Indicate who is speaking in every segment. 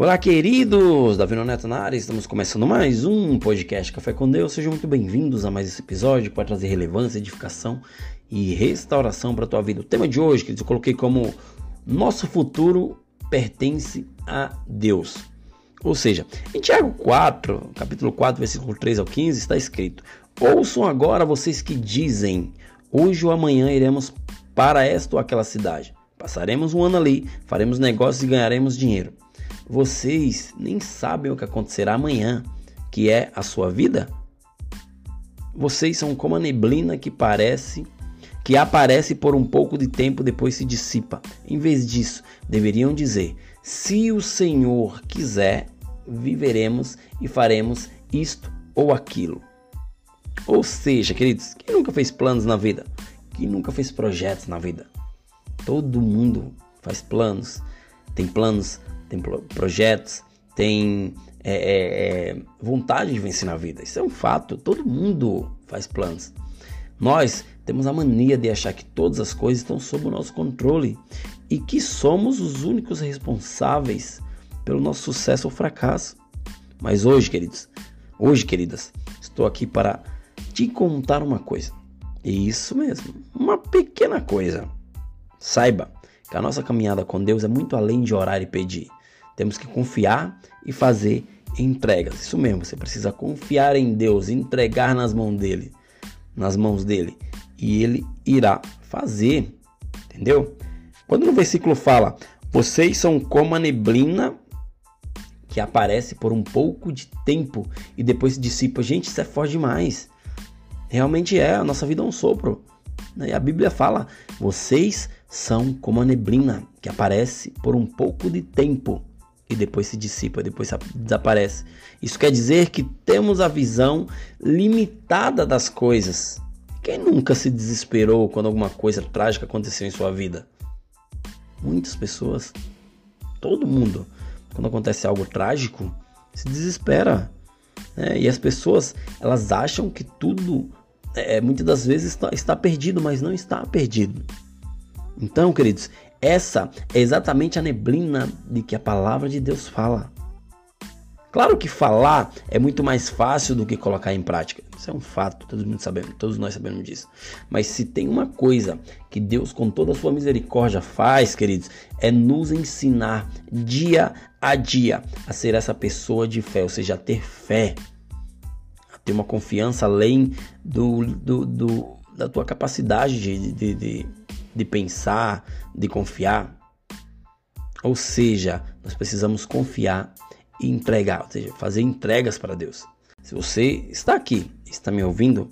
Speaker 1: Olá, queridos! Davi Neto na área, estamos começando mais um podcast Café com Deus. Sejam muito bem-vindos a mais esse episódio vai trazer relevância, edificação e restauração para a tua vida. O tema de hoje, queridos, eu coloquei como Nosso futuro pertence a Deus. Ou seja, em Tiago 4, capítulo 4, versículo 3 ao 15, está escrito: Ouçam agora vocês que dizem: Hoje ou amanhã iremos para esta ou aquela cidade. Passaremos um ano ali, faremos negócios e ganharemos dinheiro. Vocês nem sabem o que acontecerá amanhã, que é a sua vida? Vocês são como a neblina que parece que aparece por um pouco de tempo depois se dissipa. Em vez disso, deveriam dizer: se o Senhor quiser, viveremos e faremos isto ou aquilo. Ou seja, queridos, quem nunca fez planos na vida? Quem nunca fez projetos na vida? Todo mundo faz planos, tem planos tem projetos, tem é, é, é, vontade de vencer na vida. Isso é um fato. Todo mundo faz planos. Nós temos a mania de achar que todas as coisas estão sob o nosso controle e que somos os únicos responsáveis pelo nosso sucesso ou fracasso. Mas hoje, queridos, hoje, queridas, estou aqui para te contar uma coisa. Isso mesmo, uma pequena coisa. Saiba que a nossa caminhada com Deus é muito além de orar e pedir. Temos que confiar e fazer entregas. Isso mesmo, você precisa confiar em Deus, entregar nas mãos dele, nas mãos dele, e ele irá fazer. Entendeu? Quando no versículo fala: "Vocês são como a neblina que aparece por um pouco de tempo e depois se dissipa". Gente, isso é forte demais. Realmente é, a nossa vida é um sopro. E a Bíblia fala: "Vocês são como a neblina que aparece por um pouco de tempo e depois se dissipa, depois desaparece. Isso quer dizer que temos a visão limitada das coisas. Quem nunca se desesperou quando alguma coisa trágica aconteceu em sua vida? Muitas pessoas, todo mundo, quando acontece algo trágico, se desespera. Né? E as pessoas, elas acham que tudo, é, muitas das vezes, está, está perdido, mas não está perdido. Então, queridos, essa é exatamente a neblina de que a palavra de Deus fala. Claro que falar é muito mais fácil do que colocar em prática. Isso é um fato, todos, mundo sabemos, todos nós sabemos disso. Mas se tem uma coisa que Deus, com toda a sua misericórdia, faz, queridos, é nos ensinar dia a dia a ser essa pessoa de fé, ou seja, a ter fé, a ter uma confiança além do, do, do da tua capacidade de, de, de, de pensar, de confiar. Ou seja, nós precisamos confiar e entregar, ou seja, fazer entregas para Deus. Se você está aqui, está me ouvindo,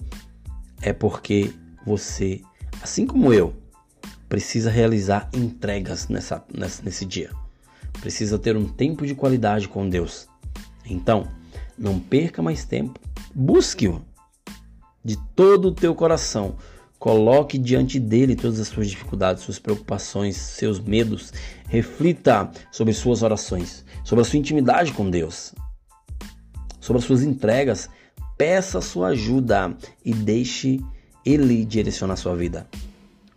Speaker 1: é porque você, assim como eu, precisa realizar entregas nessa, nessa, nesse dia. Precisa ter um tempo de qualidade com Deus. Então, não perca mais tempo. Busque-o de todo o teu coração Coloque diante dele todas as suas dificuldades, suas preocupações, seus medos. Reflita sobre suas orações, sobre a sua intimidade com Deus, sobre as suas entregas. Peça sua ajuda e deixe ele direcionar sua vida.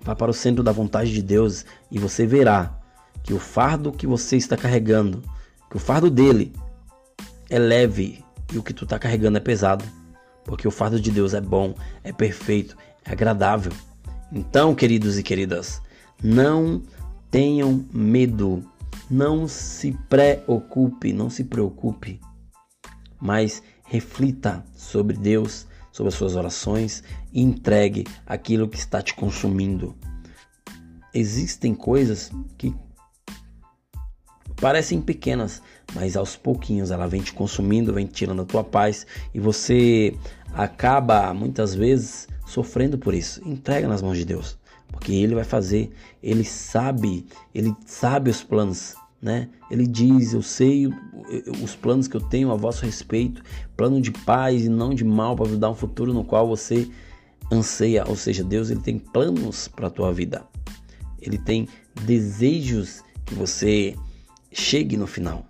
Speaker 1: Vá para o centro da vontade de Deus e você verá que o fardo que você está carregando, que o fardo dele é leve e o que tu está carregando é pesado. Porque o fardo de Deus é bom, é perfeito, é agradável. Então, queridos e queridas, não tenham medo, não se preocupe, não se preocupe, mas reflita sobre Deus, sobre as suas orações e entregue aquilo que está te consumindo. Existem coisas que parecem pequenas, mas aos pouquinhos ela vem te consumindo, vem tirando a tua paz e você acaba muitas vezes sofrendo por isso. Entrega nas mãos de Deus, porque ele vai fazer, ele sabe, ele sabe os planos, né? Ele diz: "Eu sei os planos que eu tenho a vosso respeito, plano de paz e não de mal para dar um futuro no qual você anseia". Ou seja, Deus ele tem planos para a tua vida. Ele tem desejos que você chegue no final.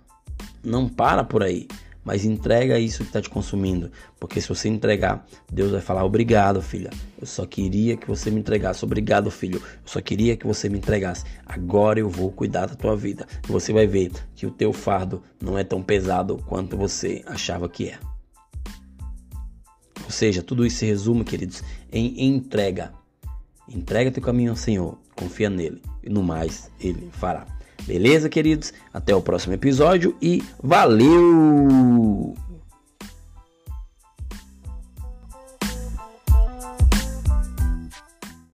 Speaker 1: Não para por aí. mas entrega isso que está te consumindo, porque se você entregar, Deus vai falar obrigado, filha. Eu só queria que você me entregasse, obrigado, filho. Eu só queria que você me entregasse. Agora eu vou cuidar da tua vida. Você vai ver que o teu fardo não é tão pesado quanto você achava que é. Ou seja, tudo isso se resume, queridos, em entrega. Entrega teu caminho ao Senhor, confia nele e no mais ele fará. Beleza, queridos? Até o próximo episódio e valeu!